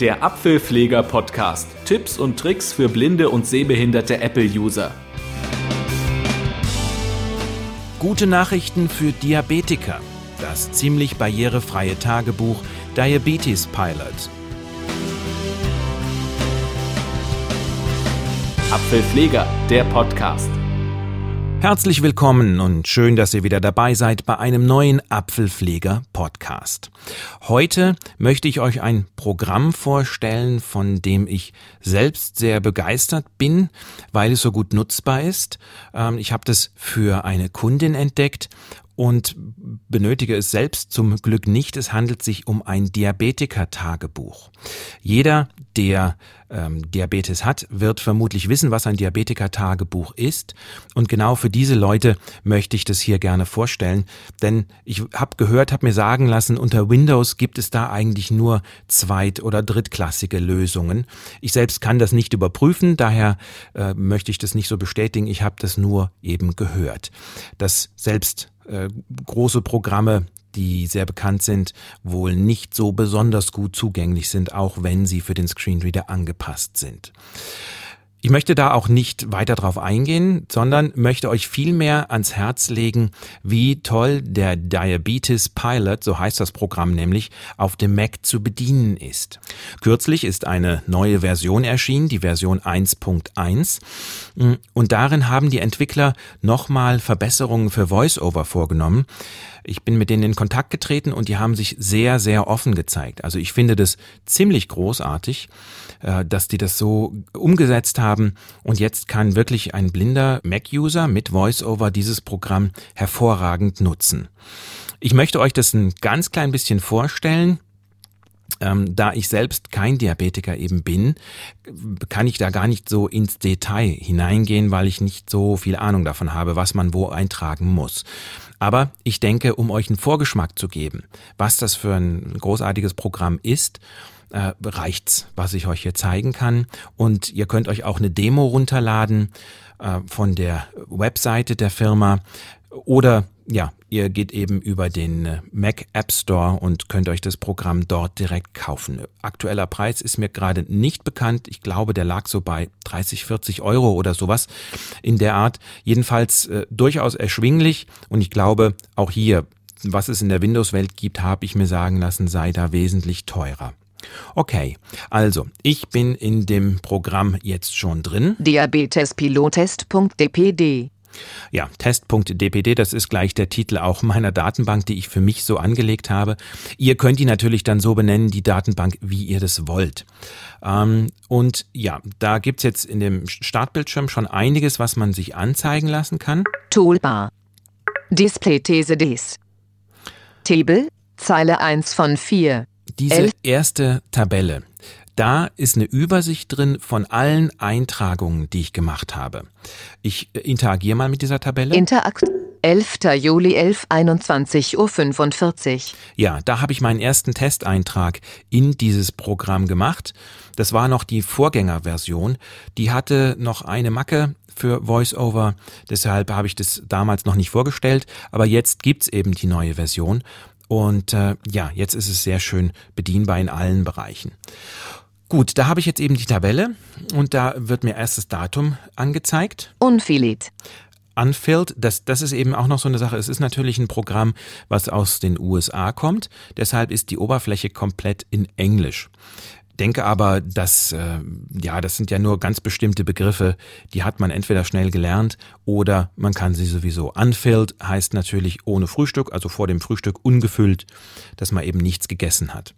der Apfelpfleger Podcast. Tipps und Tricks für blinde und sehbehinderte Apple-User. Gute Nachrichten für Diabetiker. Das ziemlich barrierefreie Tagebuch Diabetes Pilot. Apfelpfleger, der Podcast. Herzlich willkommen und schön, dass ihr wieder dabei seid bei einem neuen Apfelpfleger Podcast. Heute möchte ich euch ein Programm vorstellen, von dem ich selbst sehr begeistert bin, weil es so gut nutzbar ist. Ähm, ich habe das für eine Kundin entdeckt und benötige es selbst zum Glück nicht. Es handelt sich um ein Diabetiker-Tagebuch. Jeder, der ähm, Diabetes hat, wird vermutlich wissen, was ein Diabetiker-Tagebuch ist. Und genau für diese Leute möchte ich das hier gerne vorstellen. Denn ich habe gehört, habe mir sagen lassen, unter Windows gibt es da eigentlich nur zweit- oder drittklassige Lösungen. Ich selbst kann das nicht überprüfen, daher äh, möchte ich das nicht so bestätigen. Ich habe das nur eben gehört. Dass selbst äh, große Programme die sehr bekannt sind, wohl nicht so besonders gut zugänglich sind, auch wenn sie für den Screenreader angepasst sind. Ich möchte da auch nicht weiter drauf eingehen, sondern möchte euch vielmehr ans Herz legen, wie toll der Diabetes Pilot, so heißt das Programm nämlich, auf dem Mac zu bedienen ist. Kürzlich ist eine neue Version erschienen, die Version 1.1, und darin haben die Entwickler nochmal Verbesserungen für VoiceOver vorgenommen. Ich bin mit denen in Kontakt getreten und die haben sich sehr, sehr offen gezeigt. Also ich finde das ziemlich großartig, äh, dass die das so umgesetzt haben und jetzt kann wirklich ein blinder Mac-User mit VoiceOver dieses Programm hervorragend nutzen. Ich möchte euch das ein ganz klein bisschen vorstellen. Ähm, da ich selbst kein Diabetiker eben bin, kann ich da gar nicht so ins Detail hineingehen, weil ich nicht so viel Ahnung davon habe, was man wo eintragen muss. Aber ich denke, um euch einen Vorgeschmack zu geben, was das für ein großartiges Programm ist, äh, reicht's, was ich euch hier zeigen kann. Und ihr könnt euch auch eine Demo runterladen äh, von der Webseite der Firma oder ja, ihr geht eben über den äh, Mac App Store und könnt euch das Programm dort direkt kaufen. Aktueller Preis ist mir gerade nicht bekannt. Ich glaube, der lag so bei 30, 40 Euro oder sowas in der Art. Jedenfalls äh, durchaus erschwinglich und ich glaube, auch hier, was es in der Windows-Welt gibt, habe ich mir sagen lassen, sei da wesentlich teurer. Okay, also ich bin in dem Programm jetzt schon drin. Diabetespilotest.dpd ja, test.dpd, das ist gleich der Titel auch meiner Datenbank, die ich für mich so angelegt habe. Ihr könnt die natürlich dann so benennen, die Datenbank, wie ihr das wollt. Ähm, und ja, da gibt's jetzt in dem Startbildschirm schon einiges, was man sich anzeigen lassen kann. Toolbar. Display These Des. Table, Zeile 1 von 4. Diese erste Tabelle, da ist eine Übersicht drin von allen Eintragungen, die ich gemacht habe. Ich äh, interagiere mal mit dieser Tabelle. Interakt 11. Juli 11, 21 Uhr 45. Ja, da habe ich meinen ersten Testeintrag in dieses Programm gemacht. Das war noch die Vorgängerversion. Die hatte noch eine Macke für VoiceOver. Deshalb habe ich das damals noch nicht vorgestellt. Aber jetzt gibt's eben die neue Version. Und äh, ja, jetzt ist es sehr schön bedienbar in allen Bereichen. Gut, da habe ich jetzt eben die Tabelle und da wird mir erst das Datum angezeigt. Unfillet. Unfilled, das, das ist eben auch noch so eine Sache. Es ist natürlich ein Programm, was aus den USA kommt. Deshalb ist die Oberfläche komplett in Englisch. Denke aber, dass äh, ja, das sind ja nur ganz bestimmte Begriffe, die hat man entweder schnell gelernt oder man kann sie sowieso. Unfilled heißt natürlich ohne Frühstück, also vor dem Frühstück ungefüllt, dass man eben nichts gegessen hat.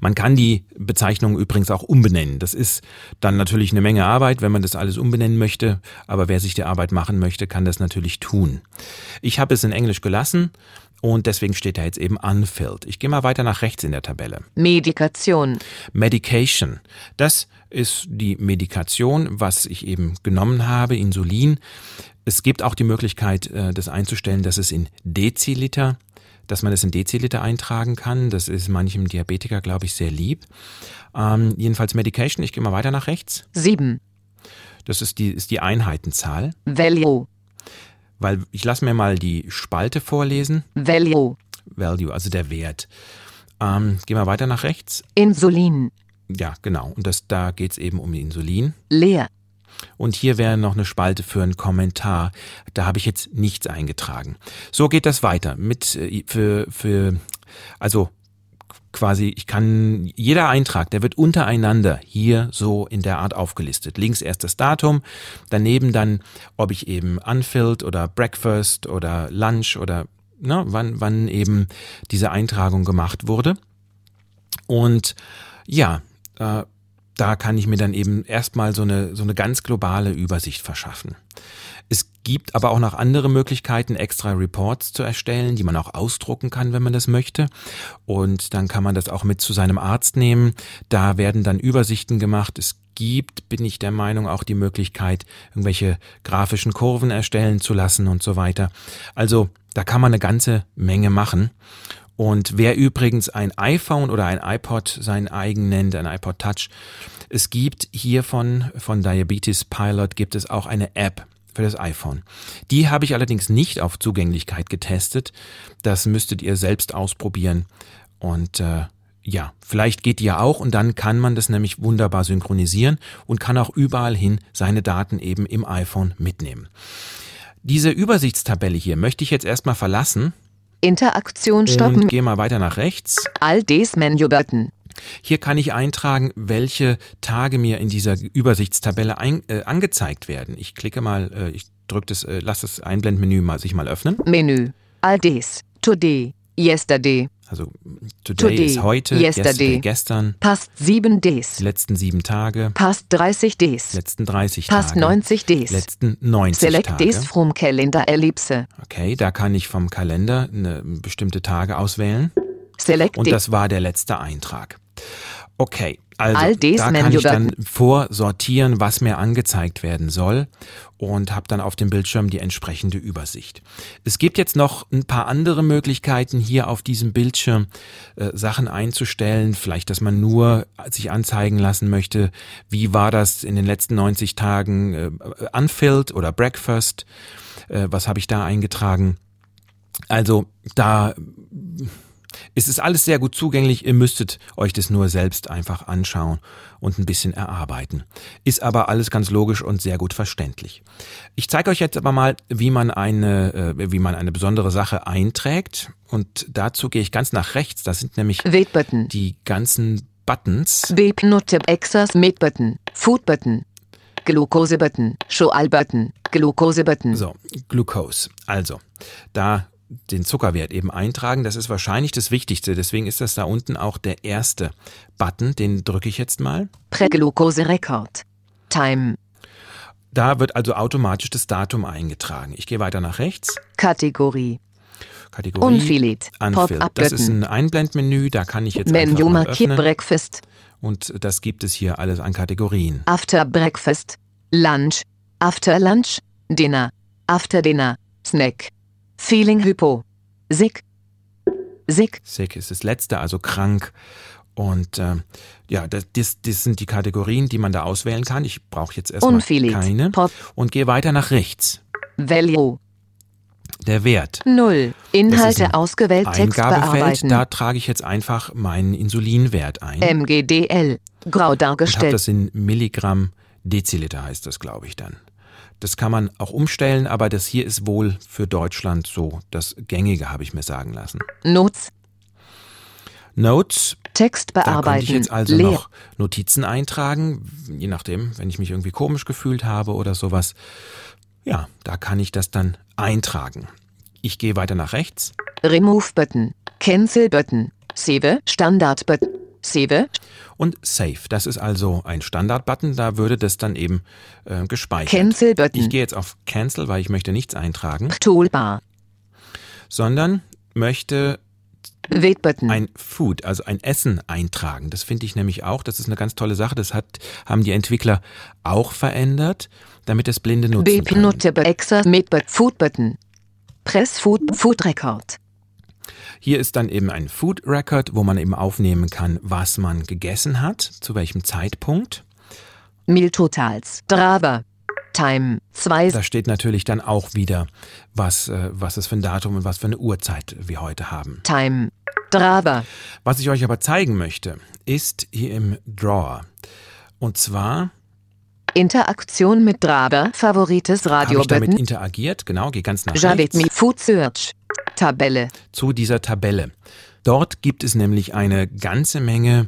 Man kann die Bezeichnung übrigens auch umbenennen. Das ist dann natürlich eine Menge Arbeit, wenn man das alles umbenennen möchte. Aber wer sich die Arbeit machen möchte, kann das natürlich tun. Ich habe es in Englisch gelassen und deswegen steht da jetzt eben unfilled. Ich gehe mal weiter nach rechts in der Tabelle. Medikation. Medication. Das ist die Medikation, was ich eben genommen habe, Insulin. Es gibt auch die Möglichkeit, äh, das einzustellen, dass es in Deziliter dass man es in Deziliter eintragen kann. Das ist manchem Diabetiker, glaube ich, sehr lieb. Ähm, jedenfalls Medication, ich gehe mal weiter nach rechts. Sieben. Das ist die, ist die Einheitenzahl. Value. Weil ich lasse mir mal die Spalte vorlesen. Value. Value, also der Wert. Ähm, gehen wir weiter nach rechts. Insulin. Ja, genau. Und das, da geht's eben um Insulin. Leer. Und hier wäre noch eine Spalte für einen Kommentar. Da habe ich jetzt nichts eingetragen. So geht das weiter mit äh, für für also quasi ich kann jeder Eintrag, der wird untereinander hier so in der Art aufgelistet. Links erst das Datum, daneben dann ob ich eben unfilled oder breakfast oder lunch oder na, wann wann eben diese Eintragung gemacht wurde. Und ja, äh, da kann ich mir dann eben erstmal so eine, so eine ganz globale Übersicht verschaffen. Es gibt aber auch noch andere Möglichkeiten, extra Reports zu erstellen, die man auch ausdrucken kann, wenn man das möchte. Und dann kann man das auch mit zu seinem Arzt nehmen. Da werden dann Übersichten gemacht. Es gibt, bin ich der Meinung, auch die Möglichkeit, irgendwelche grafischen Kurven erstellen zu lassen und so weiter. Also da kann man eine ganze Menge machen. Und wer übrigens ein iPhone oder ein iPod sein eigen nennt, ein iPod Touch, es gibt hiervon, von Diabetes Pilot, gibt es auch eine App für das iPhone. Die habe ich allerdings nicht auf Zugänglichkeit getestet. Das müsstet ihr selbst ausprobieren. Und äh, ja, vielleicht geht die ja auch und dann kann man das nämlich wunderbar synchronisieren und kann auch überall hin seine Daten eben im iPhone mitnehmen. Diese Übersichtstabelle hier möchte ich jetzt erstmal verlassen Interaktion stoppen. und gehe mal weiter nach rechts. All dies Menü-Button. Hier kann ich eintragen, welche Tage mir in dieser Übersichtstabelle ein, äh, angezeigt werden. Ich klicke mal, äh, ich drücke das, äh, lass das Einblendmenü mal sich mal öffnen. Menü. All dies. Today. Yesterday. Also today, Today, ist heute, yesterday. gestern, Past 7 days. die letzten sieben Tage, Past 30 days. letzten 30 Past Tage, 90 days. letzten 90 Select Tage. days from Calendar Ellipse. Okay, da kann ich vom Kalender eine bestimmte Tage auswählen. Select Und das war der letzte Eintrag. Okay, also All dies da kann ich dann vorsortieren, was mir angezeigt werden soll und habe dann auf dem Bildschirm die entsprechende Übersicht. Es gibt jetzt noch ein paar andere Möglichkeiten hier auf diesem Bildschirm äh, Sachen einzustellen, vielleicht, dass man nur sich anzeigen lassen möchte, wie war das in den letzten 90 Tagen äh, unfilled oder breakfast, äh, was habe ich da eingetragen. Also da es ist alles sehr gut zugänglich, ihr müsstet euch das nur selbst einfach anschauen und ein bisschen erarbeiten. Ist aber alles ganz logisch und sehr gut verständlich. Ich zeige euch jetzt aber mal, wie man eine, äh, wie man eine besondere Sache einträgt und dazu gehe ich ganz nach rechts. Das sind nämlich die ganzen Buttons. Beep Note Access Meat Button. Food Button. Glucose Button. Show All Button. Glucose Button. So, Glucose. Also, da den Zuckerwert eben eintragen, das ist wahrscheinlich das Wichtigste. Deswegen ist das da unten auch der erste Button. Den drücke ich jetzt mal. Präglucose Record. Time. Da wird also automatisch das Datum eingetragen. Ich gehe weiter nach rechts. Kategorie. Kategorie. Unfillet. Unfilled. Das ist ein Einblendmenü. Da kann ich jetzt einfach Menü markiert. Breakfast. Und das gibt es hier alles an Kategorien. After Breakfast. Lunch. After Lunch. Dinner. After Dinner. Snack. Feeling Hypo. Sick. Sick. Sick ist das letzte, also krank. Und äh, ja, das, das, das sind die Kategorien, die man da auswählen kann. Ich brauche jetzt erstmal keine. Pop. Und gehe weiter nach rechts. Value. Der Wert. Null. Inhalte ausgewählt. Text bearbeiten. da trage ich jetzt einfach meinen Insulinwert ein. MGDL. Grau und habe dargestellt. das in Milligramm Deziliter heißt das, glaube ich dann. Das kann man auch umstellen, aber das hier ist wohl für Deutschland so das Gängige, habe ich mir sagen lassen. Notes. Notes, Text da könnte bearbeiten. ich jetzt also Leer. noch Notizen eintragen, je nachdem, wenn ich mich irgendwie komisch gefühlt habe oder sowas. Ja, da kann ich das dann eintragen. Ich gehe weiter nach rechts Remove Button. Cancel Button. Save. Standard Button. Save. und Save. Das ist also ein Standard-Button, da würde das dann eben äh, gespeichert. Cancel Button. Ich gehe jetzt auf Cancel, weil ich möchte nichts eintragen, Toolbar. sondern möchte ein Food, also ein Essen eintragen. Das finde ich nämlich auch, das ist eine ganz tolle Sache. Das hat, haben die Entwickler auch verändert, damit das Blinde nutzen BP können. Food Button. Press Food Food Record. Hier ist dann eben ein Food Record, wo man eben aufnehmen kann, was man gegessen hat, zu welchem Zeitpunkt. Meal Totals. Drava. Time. 2. Da steht natürlich dann auch wieder, was, äh, was es für ein Datum und was für eine Uhrzeit wir heute haben. Time. Drawer. Was ich euch aber zeigen möchte, ist hier im Drawer. Und zwar Interaktion mit Drawer. Favorites habe ich damit interagiert, genau, gehe ganz nach Javet rechts Me Food Search. Tabelle. zu dieser Tabelle. Dort gibt es nämlich eine ganze Menge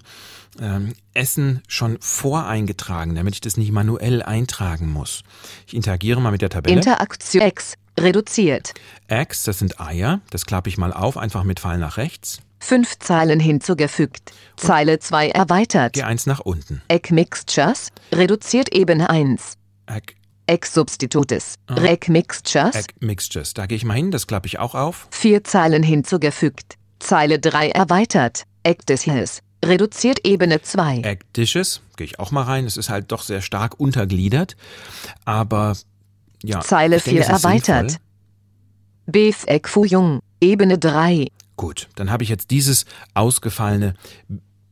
ähm, Essen schon voreingetragen, damit ich das nicht manuell eintragen muss. Ich interagiere mal mit der Tabelle. Interaktion X. Reduziert. Eggs, das sind Eier. Das klappe ich mal auf, einfach mit Pfeil nach rechts. Fünf Zeilen hinzugefügt. Zeile 2 erweitert. Gehe eins nach unten. Egg Mixtures. Reduziert Ebene 1. Egg, Egg Substitutes. Egg Mixtures. Egg Mixtures. Da gehe ich mal hin, das klappe ich auch auf. Vier Zeilen hinzugefügt. Zeile 3 erweitert. Egg Dishes. Reduziert Ebene 2. Egg Dishes, gehe ich auch mal rein. Es ist halt doch sehr stark untergliedert. Aber ja. Zeile ich denke, 4 es ist erweitert. Beef Egg Fouillon. Ebene 3. Gut, dann habe ich jetzt dieses ausgefallene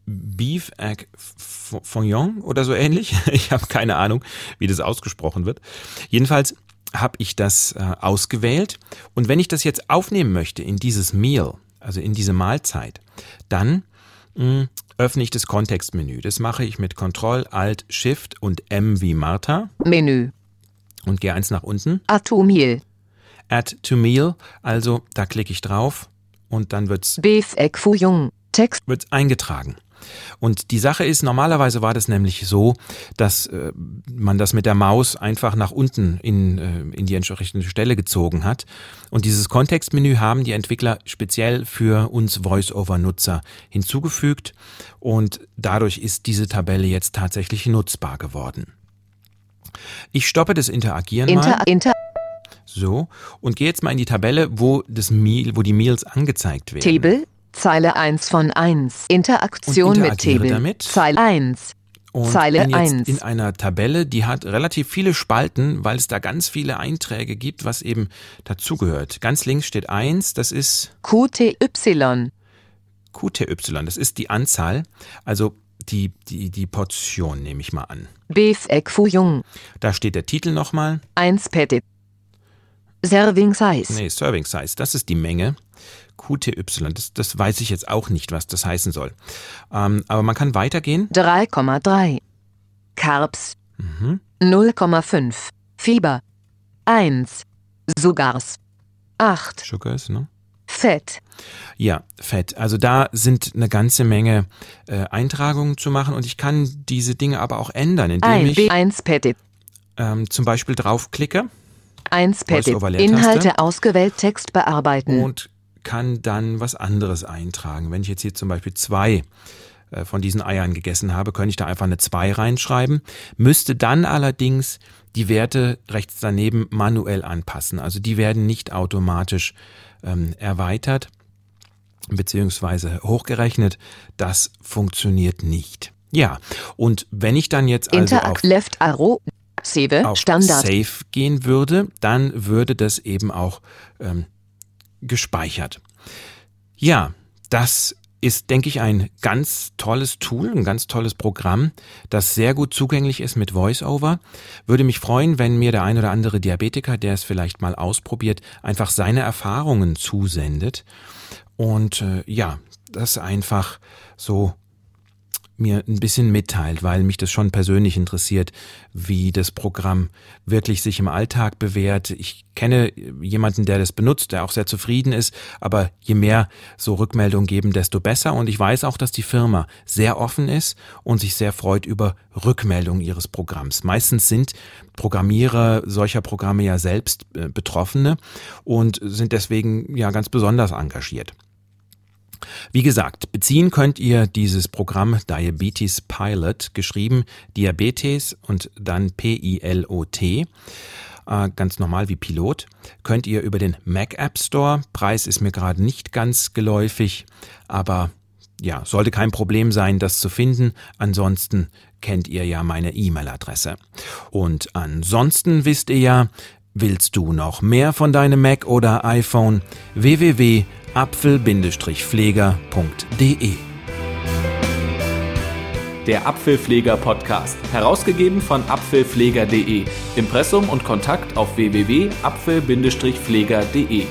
Beef Egg F- Fouillon oder so ähnlich. Ich habe keine Ahnung, wie das ausgesprochen wird. Jedenfalls habe ich das äh, ausgewählt und wenn ich das jetzt aufnehmen möchte in dieses Meal, also in diese Mahlzeit, dann mh, öffne ich das Kontextmenü. Das mache ich mit Ctrl, Alt, Shift und M wie Martha Menü. und gehe eins nach unten. Atomil. Add to Meal, also da klicke ich drauf und dann wird's Beef Egg Fouillon. Text. wird eingetragen. Und die Sache ist, normalerweise war das nämlich so, dass äh, man das mit der Maus einfach nach unten in, äh, in die entsprechende Stelle gezogen hat. Und dieses Kontextmenü haben die Entwickler speziell für uns Voice-Over-Nutzer hinzugefügt. Und dadurch ist diese Tabelle jetzt tatsächlich nutzbar geworden. Ich stoppe das Interagieren mal. Inter, inter, So. Und gehe jetzt mal in die Tabelle, wo das Meal, wo die Meals angezeigt werden. Table. Zeile 1 von 1. Interaktion mit Table. Zeile 1. Und Zeile bin jetzt 1. in einer Tabelle, die hat relativ viele Spalten, weil es da ganz viele Einträge gibt, was eben dazugehört. Ganz links steht 1, das ist QTY. QTY, das ist die Anzahl, also die, die, die Portion nehme ich mal an. Egg Fouillon. Da steht der Titel nochmal. 1 Petit. Serving Size. Nee, Serving Size, das ist die Menge. QTY, das, das weiß ich jetzt auch nicht, was das heißen soll. Ähm, aber man kann weitergehen. 3,3. Carbs. Mhm. 0,5. Fieber. 1. Sugars. 8. Sugars, ne? Fett. Ja, Fett. Also da sind eine ganze Menge äh, Eintragungen zu machen und ich kann diese Dinge aber auch ändern, indem 1 ich 1 Petit. ähm, zum Beispiel draufklicke 1 Petit. Voice-over-Leertaste. Inhalte ausgewählt. Text bearbeiten. und kann dann was anderes eintragen. Wenn ich jetzt hier zum Beispiel zwei äh, von diesen Eiern gegessen habe, könnte ich da einfach eine 2 reinschreiben, müsste dann allerdings die Werte rechts daneben manuell anpassen. Also die werden nicht automatisch ähm, erweitert beziehungsweise hochgerechnet. Das funktioniert nicht. Ja, und wenn ich dann jetzt also Interact Left Arrow. Save. auf Standard. Save gehen würde, dann würde das eben auch ähm, gespeichert. Ja, das ist, denke ich, ein ganz tolles Tool, ein ganz tolles Programm, das sehr gut zugänglich ist mit VoiceOver. Würde mich freuen, wenn mir der ein oder andere Diabetiker, der es vielleicht mal ausprobiert, einfach seine Erfahrungen zusendet und äh, ja, das einfach so mir ein bisschen mitteilt, weil mich das schon persönlich interessiert, wie das Programm wirklich sich im Alltag bewährt. Ich kenne jemanden, der das benutzt, der auch sehr zufrieden ist, aber je mehr so Rückmeldungen geben, desto besser. Und ich weiß auch, dass die Firma sehr offen ist und sich sehr freut über Rückmeldungen ihres Programms. Meistens sind Programmierer solcher Programme ja selbst äh, Betroffene und sind deswegen ja ganz besonders engagiert. Wie gesagt, beziehen könnt ihr dieses Programm Diabetes Pilot, geschrieben Diabetes und dann P-I-L-O-T, äh, ganz normal wie Pilot, könnt ihr über den Mac App Store. Preis ist mir gerade nicht ganz geläufig, aber ja, sollte kein Problem sein, das zu finden. Ansonsten kennt ihr ja meine E-Mail-Adresse. Und ansonsten wisst ihr ja, willst du noch mehr von deinem Mac oder iPhone? www.apfel-pfleger.de Der Apfelpfleger Podcast, herausgegeben von apfelpfleger.de. Impressum und Kontakt auf www.apfel-pfleger.de.